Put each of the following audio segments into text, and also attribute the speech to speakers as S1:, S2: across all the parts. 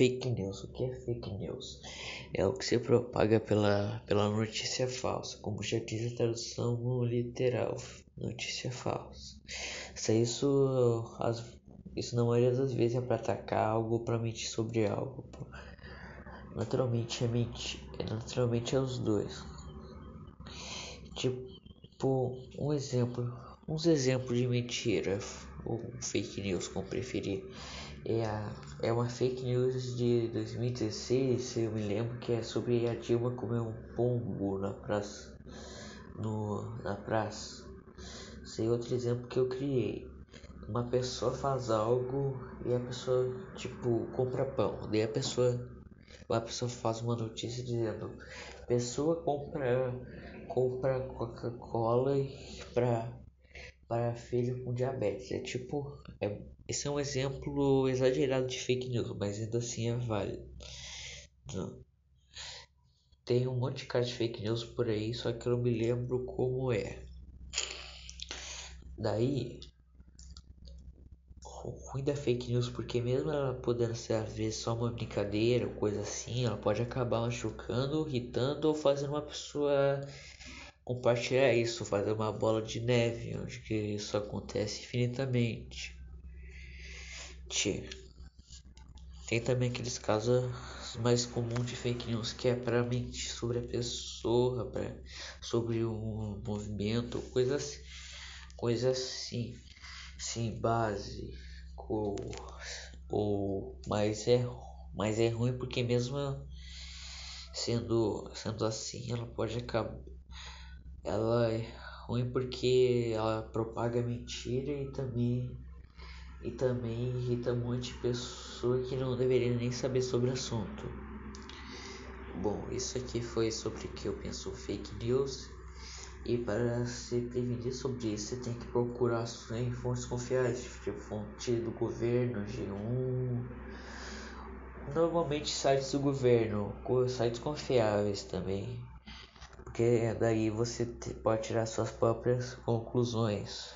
S1: Fake news. O que é fake news? É o que se propaga pela, pela notícia falsa, como já diz a tradução literal, notícia falsa. Se isso, as, isso na maioria das vezes é para atacar algo ou para mentir sobre algo. Naturalmente é mentir, é, naturalmente é os dois. Tipo, um exemplo, uns exemplos de mentira ou fake news, como preferir é, a, é uma fake news de 2016, se eu me lembro, que é sobre a Dilma comer um pombo na praça. No, na praça. Sei outro exemplo que eu criei. Uma pessoa faz algo e a pessoa, tipo, compra pão. Daí a pessoa, a pessoa faz uma notícia dizendo: pessoa compra, compra Coca-Cola para para filho com diabetes. É tipo, é, esse é um exemplo exagerado de fake news, mas ainda assim é válido. Tem um monte de casos de fake news por aí, só que eu não me lembro como é. Daí, o ruim da fake news, porque mesmo ela podendo ser às vezes só uma brincadeira ou coisa assim, ela pode acabar machucando, irritando ou fazendo uma pessoa compartilhar isso, fazer uma bola de neve, onde que isso acontece infinitamente. Tem também aqueles casos mais comuns de fake news que é para mentir sobre a pessoa, pra, sobre um movimento, coisas assim, coisa assim, sem base, ou, ou mas é, mas é ruim porque mesmo sendo sendo assim, ela pode acabar ela é ruim porque ela propaga mentira e também e também irrita um monte de pessoa que não deveria nem saber sobre o assunto. Bom, isso aqui foi sobre o que eu penso fake news. E para se prevenir sobre isso, você tem que procurar em fontes confiáveis, tipo fonte do governo, G1. Normalmente sites do governo, sites confiáveis também porque daí você pode tirar suas próprias conclusões.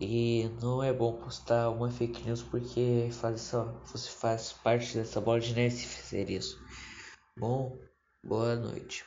S1: E não é bom postar uma fake news porque faz só, você faz parte dessa bola de neve se fizer isso. Bom, boa noite.